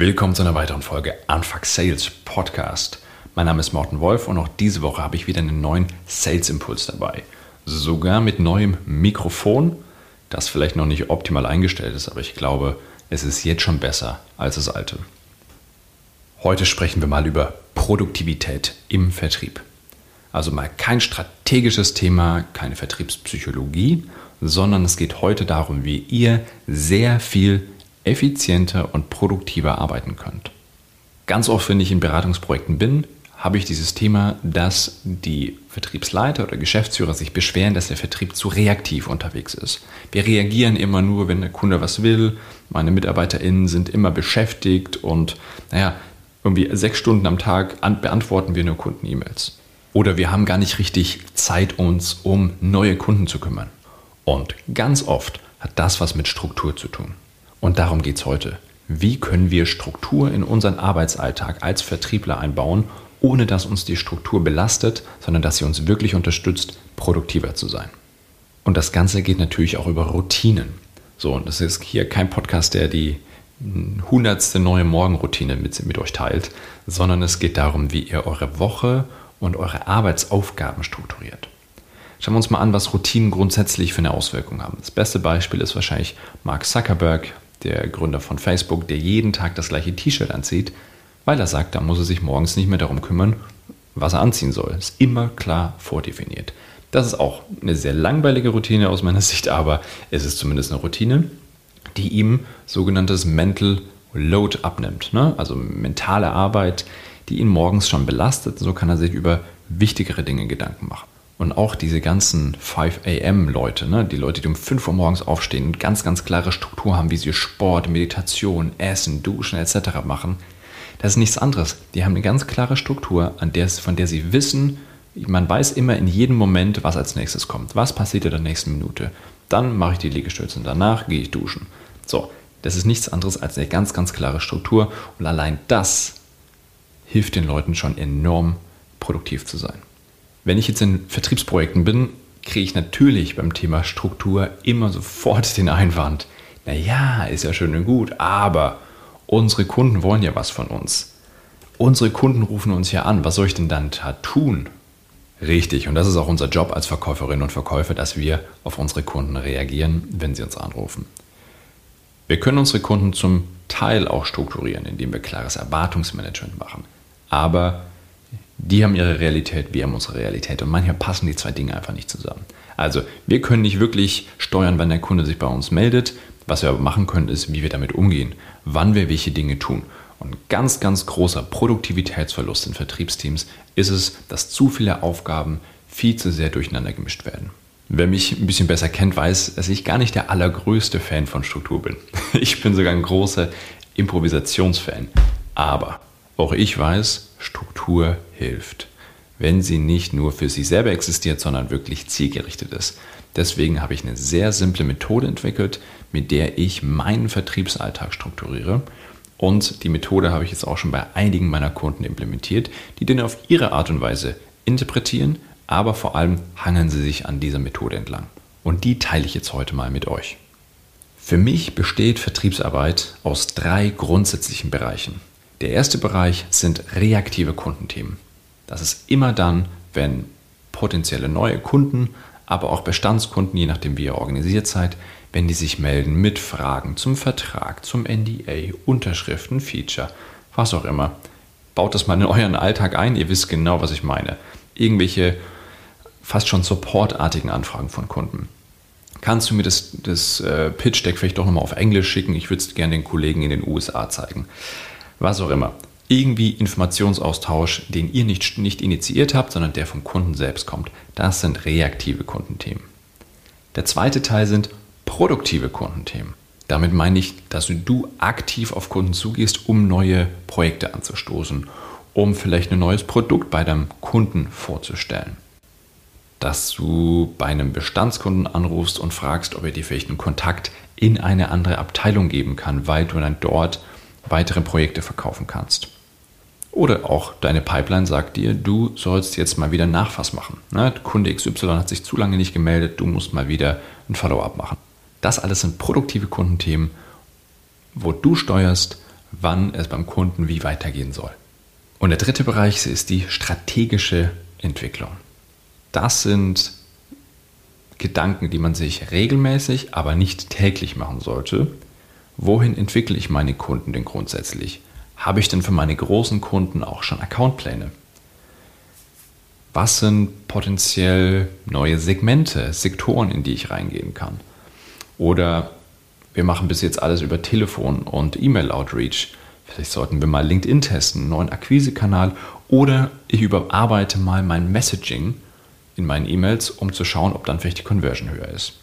Willkommen zu einer weiteren Folge Unfuck Sales Podcast. Mein Name ist Morten Wolf und auch diese Woche habe ich wieder einen neuen Sales Impuls dabei. Sogar mit neuem Mikrofon, das vielleicht noch nicht optimal eingestellt ist, aber ich glaube, es ist jetzt schon besser als das alte. Heute sprechen wir mal über Produktivität im Vertrieb. Also mal kein strategisches Thema, keine Vertriebspsychologie, sondern es geht heute darum, wie ihr sehr viel effizienter und produktiver arbeiten könnt. Ganz oft, wenn ich in Beratungsprojekten bin, habe ich dieses Thema, dass die Vertriebsleiter oder Geschäftsführer sich beschweren, dass der Vertrieb zu reaktiv unterwegs ist. Wir reagieren immer nur, wenn der Kunde was will. Meine MitarbeiterInnen sind immer beschäftigt und, naja, irgendwie sechs Stunden am Tag beantworten wir nur Kunden-E-Mails. Oder wir haben gar nicht richtig Zeit, uns um neue Kunden zu kümmern. Und ganz oft hat das was mit Struktur zu tun. Und darum geht es heute. Wie können wir Struktur in unseren Arbeitsalltag als Vertriebler einbauen, ohne dass uns die Struktur belastet, sondern dass sie uns wirklich unterstützt, produktiver zu sein. Und das Ganze geht natürlich auch über Routinen. So, und das ist hier kein Podcast, der die hundertste neue Morgenroutine mit, mit euch teilt, sondern es geht darum, wie ihr eure Woche und eure Arbeitsaufgaben strukturiert. Schauen wir uns mal an, was Routinen grundsätzlich für eine Auswirkung haben. Das beste Beispiel ist wahrscheinlich Mark Zuckerberg, der Gründer von Facebook, der jeden Tag das gleiche T-Shirt anzieht, weil er sagt, da muss er sich morgens nicht mehr darum kümmern, was er anziehen soll. Ist immer klar vordefiniert. Das ist auch eine sehr langweilige Routine aus meiner Sicht, aber es ist zumindest eine Routine, die ihm sogenanntes Mental Load abnimmt. Ne? Also mentale Arbeit, die ihn morgens schon belastet. So kann er sich über wichtigere Dinge Gedanken machen. Und auch diese ganzen 5 a.m. Leute, ne, die Leute, die um 5 Uhr morgens aufstehen und ganz, ganz klare Struktur haben, wie sie Sport, Meditation, Essen, Duschen etc. machen, das ist nichts anderes. Die haben eine ganz klare Struktur, an der, von der sie wissen, man weiß immer in jedem Moment, was als nächstes kommt. Was passiert in der nächsten Minute? Dann mache ich die Liegestütze und danach gehe ich duschen. So, das ist nichts anderes als eine ganz, ganz klare Struktur und allein das hilft den Leuten schon enorm produktiv zu sein. Wenn ich jetzt in Vertriebsprojekten bin, kriege ich natürlich beim Thema Struktur immer sofort den Einwand, naja, ist ja schön und gut, aber unsere Kunden wollen ja was von uns. Unsere Kunden rufen uns ja an, was soll ich denn dann da tun? Richtig, und das ist auch unser Job als Verkäuferinnen und Verkäufer, dass wir auf unsere Kunden reagieren, wenn sie uns anrufen. Wir können unsere Kunden zum Teil auch strukturieren, indem wir klares Erwartungsmanagement machen. Aber die haben ihre Realität, wir haben unsere Realität. Und manchmal passen die zwei Dinge einfach nicht zusammen. Also wir können nicht wirklich steuern, wann der Kunde sich bei uns meldet. Was wir aber machen können, ist, wie wir damit umgehen, wann wir welche Dinge tun. Und ganz, ganz großer Produktivitätsverlust in Vertriebsteams ist es, dass zu viele Aufgaben viel zu sehr durcheinander gemischt werden. Wer mich ein bisschen besser kennt, weiß, dass ich gar nicht der allergrößte Fan von Struktur bin. Ich bin sogar ein großer Improvisationsfan. Aber auch ich weiß, Struktur hilft, wenn sie nicht nur für sich selber existiert, sondern wirklich zielgerichtet ist. Deswegen habe ich eine sehr simple Methode entwickelt, mit der ich meinen Vertriebsalltag strukturiere. Und die Methode habe ich jetzt auch schon bei einigen meiner Kunden implementiert, die den auf ihre Art und Weise interpretieren, aber vor allem hangeln sie sich an dieser Methode entlang. Und die teile ich jetzt heute mal mit euch. Für mich besteht Vertriebsarbeit aus drei grundsätzlichen Bereichen. Der erste Bereich sind reaktive Kundenthemen. Das ist immer dann, wenn potenzielle neue Kunden, aber auch Bestandskunden, je nachdem wie ihr organisiert seid, wenn die sich melden mit Fragen zum Vertrag, zum NDA, Unterschriften, Feature, was auch immer. Baut das mal in euren Alltag ein, ihr wisst genau, was ich meine. Irgendwelche fast schon supportartigen Anfragen von Kunden. Kannst du mir das, das äh, Pitch-Deck vielleicht doch nochmal auf Englisch schicken? Ich würde es gerne den Kollegen in den USA zeigen was auch immer. Irgendwie Informationsaustausch, den ihr nicht, nicht initiiert habt, sondern der vom Kunden selbst kommt. Das sind reaktive Kundenthemen. Der zweite Teil sind produktive Kundenthemen. Damit meine ich, dass du aktiv auf Kunden zugehst, um neue Projekte anzustoßen, um vielleicht ein neues Produkt bei deinem Kunden vorzustellen. Dass du bei einem Bestandskunden anrufst und fragst, ob er dir vielleicht einen Kontakt in eine andere Abteilung geben kann, weil du dann dort weitere Projekte verkaufen kannst. Oder auch deine Pipeline sagt dir, du sollst jetzt mal wieder Nachfass machen. Ne? Kunde XY hat sich zu lange nicht gemeldet, du musst mal wieder ein Follow-up machen. Das alles sind produktive Kundenthemen, wo du steuerst, wann es beim Kunden wie weitergehen soll. Und der dritte Bereich ist die strategische Entwicklung. Das sind Gedanken, die man sich regelmäßig, aber nicht täglich machen sollte. Wohin entwickle ich meine Kunden denn grundsätzlich? Habe ich denn für meine großen Kunden auch schon Accountpläne? Was sind potenziell neue Segmente, Sektoren, in die ich reingehen kann? Oder wir machen bis jetzt alles über Telefon und E-Mail-Outreach. Vielleicht sollten wir mal LinkedIn testen, einen neuen Akquisekanal. Oder ich überarbeite mal mein Messaging in meinen E-Mails, um zu schauen, ob dann vielleicht die Conversion höher ist.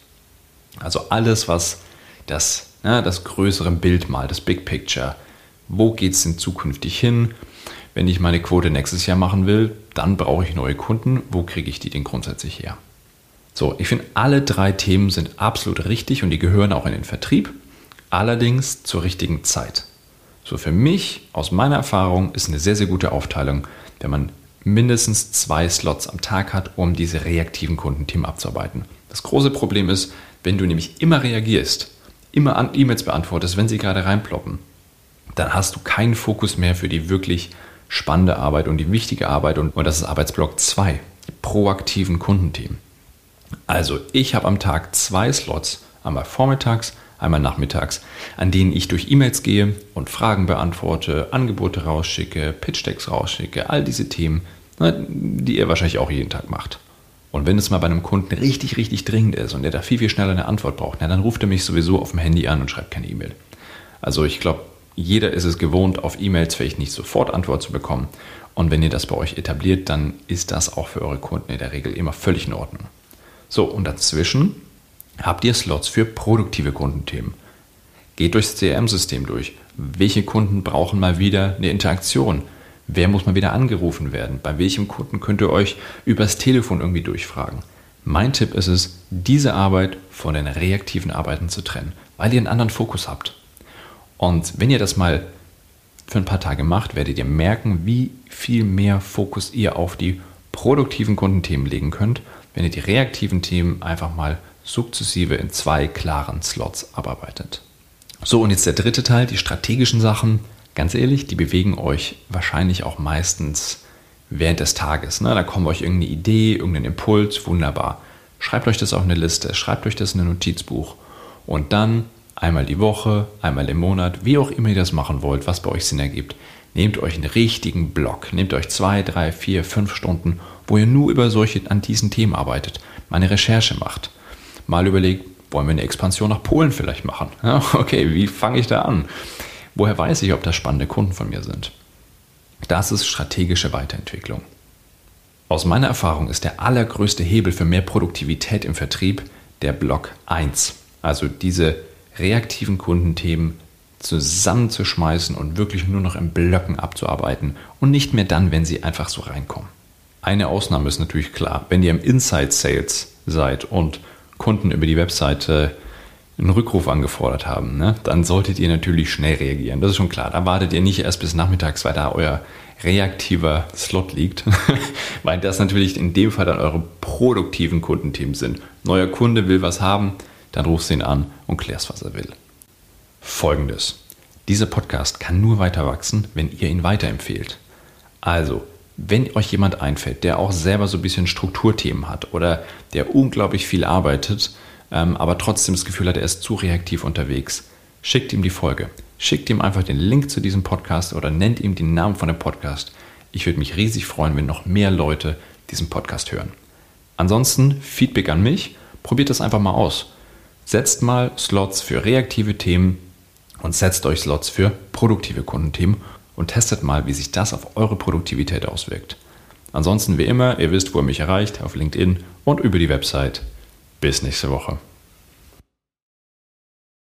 Also alles, was das, ja, das größere Bild mal, das Big Picture, wo geht es denn zukünftig hin? Wenn ich meine Quote nächstes Jahr machen will, dann brauche ich neue Kunden. Wo kriege ich die denn grundsätzlich her? So, ich finde, alle drei Themen sind absolut richtig und die gehören auch in den Vertrieb, allerdings zur richtigen Zeit. So, für mich, aus meiner Erfahrung, ist eine sehr, sehr gute Aufteilung, wenn man mindestens zwei Slots am Tag hat, um diese reaktiven Kundenthemen abzuarbeiten. Das große Problem ist, wenn du nämlich immer reagierst, immer an E-Mails beantwortest, wenn sie gerade reinploppen, dann hast du keinen Fokus mehr für die wirklich spannende Arbeit und die wichtige Arbeit und, und das ist Arbeitsblock 2, die proaktiven Kundenthemen. Also ich habe am Tag zwei Slots, einmal vormittags, einmal nachmittags, an denen ich durch E-Mails gehe und Fragen beantworte, Angebote rausschicke, Pitch-Decks rausschicke, all diese Themen, ne, die ihr wahrscheinlich auch jeden Tag macht. Und wenn es mal bei einem Kunden richtig, richtig dringend ist und der da viel, viel schneller eine Antwort braucht, na, dann ruft er mich sowieso auf dem Handy an und schreibt keine E-Mail. Also ich glaube, jeder ist es gewohnt, auf E-Mails vielleicht nicht sofort Antwort zu bekommen. Und wenn ihr das bei euch etabliert, dann ist das auch für eure Kunden in der Regel immer völlig in Ordnung. So, und dazwischen habt ihr Slots für produktive Kundenthemen. Geht durchs CRM-System durch. Welche Kunden brauchen mal wieder eine Interaktion? Wer muss mal wieder angerufen werden? Bei welchem Kunden könnt ihr euch übers Telefon irgendwie durchfragen? Mein Tipp ist es, diese Arbeit von den reaktiven Arbeiten zu trennen, weil ihr einen anderen Fokus habt. Und wenn ihr das mal für ein paar Tage macht, werdet ihr merken, wie viel mehr Fokus ihr auf die produktiven Kundenthemen legen könnt, wenn ihr die reaktiven Themen einfach mal sukzessive in zwei klaren Slots abarbeitet. So, und jetzt der dritte Teil, die strategischen Sachen. Ganz ehrlich, die bewegen euch wahrscheinlich auch meistens während des Tages. Ne? Da kommt euch irgendeine Idee, irgendein Impuls, wunderbar. Schreibt euch das auf eine Liste, schreibt euch das in ein Notizbuch und dann einmal die Woche, einmal im Monat, wie auch immer ihr das machen wollt, was bei euch Sinn ergibt. Nehmt euch einen richtigen Block, nehmt euch zwei, drei, vier, fünf Stunden, wo ihr nur über solche an diesen Themen arbeitet, mal eine Recherche macht, mal überlegt, wollen wir eine Expansion nach Polen vielleicht machen? Ja, okay, wie fange ich da an? Woher weiß ich, ob das spannende Kunden von mir sind? Das ist strategische Weiterentwicklung. Aus meiner Erfahrung ist der allergrößte Hebel für mehr Produktivität im Vertrieb der Block 1. Also diese reaktiven Kundenthemen zusammenzuschmeißen und wirklich nur noch in Blöcken abzuarbeiten und nicht mehr dann, wenn sie einfach so reinkommen. Eine Ausnahme ist natürlich klar, wenn ihr im Inside Sales seid und Kunden über die Webseite einen Rückruf angefordert haben, ne, dann solltet ihr natürlich schnell reagieren. Das ist schon klar. Da wartet ihr nicht erst bis nachmittags, weil da euer reaktiver Slot liegt, weil das natürlich in dem Fall dann eure produktiven Kundenthemen sind. Neuer Kunde will was haben, dann rufst du ihn an und klärst, was er will. Folgendes. Dieser Podcast kann nur weiter wachsen, wenn ihr ihn weiterempfehlt. Also, wenn euch jemand einfällt, der auch selber so ein bisschen Strukturthemen hat oder der unglaublich viel arbeitet, ähm, aber trotzdem das Gefühl hat, er ist zu reaktiv unterwegs, schickt ihm die Folge. Schickt ihm einfach den Link zu diesem Podcast oder nennt ihm den Namen von dem Podcast. Ich würde mich riesig freuen, wenn noch mehr Leute diesen Podcast hören. Ansonsten Feedback an mich. Probiert das einfach mal aus. Setzt mal Slots für reaktive Themen und setzt euch Slots für produktive Kundenthemen und testet mal, wie sich das auf eure Produktivität auswirkt. Ansonsten wie immer, ihr wisst, wo ihr mich erreicht, auf LinkedIn und über die Website. Bis nächste Woche.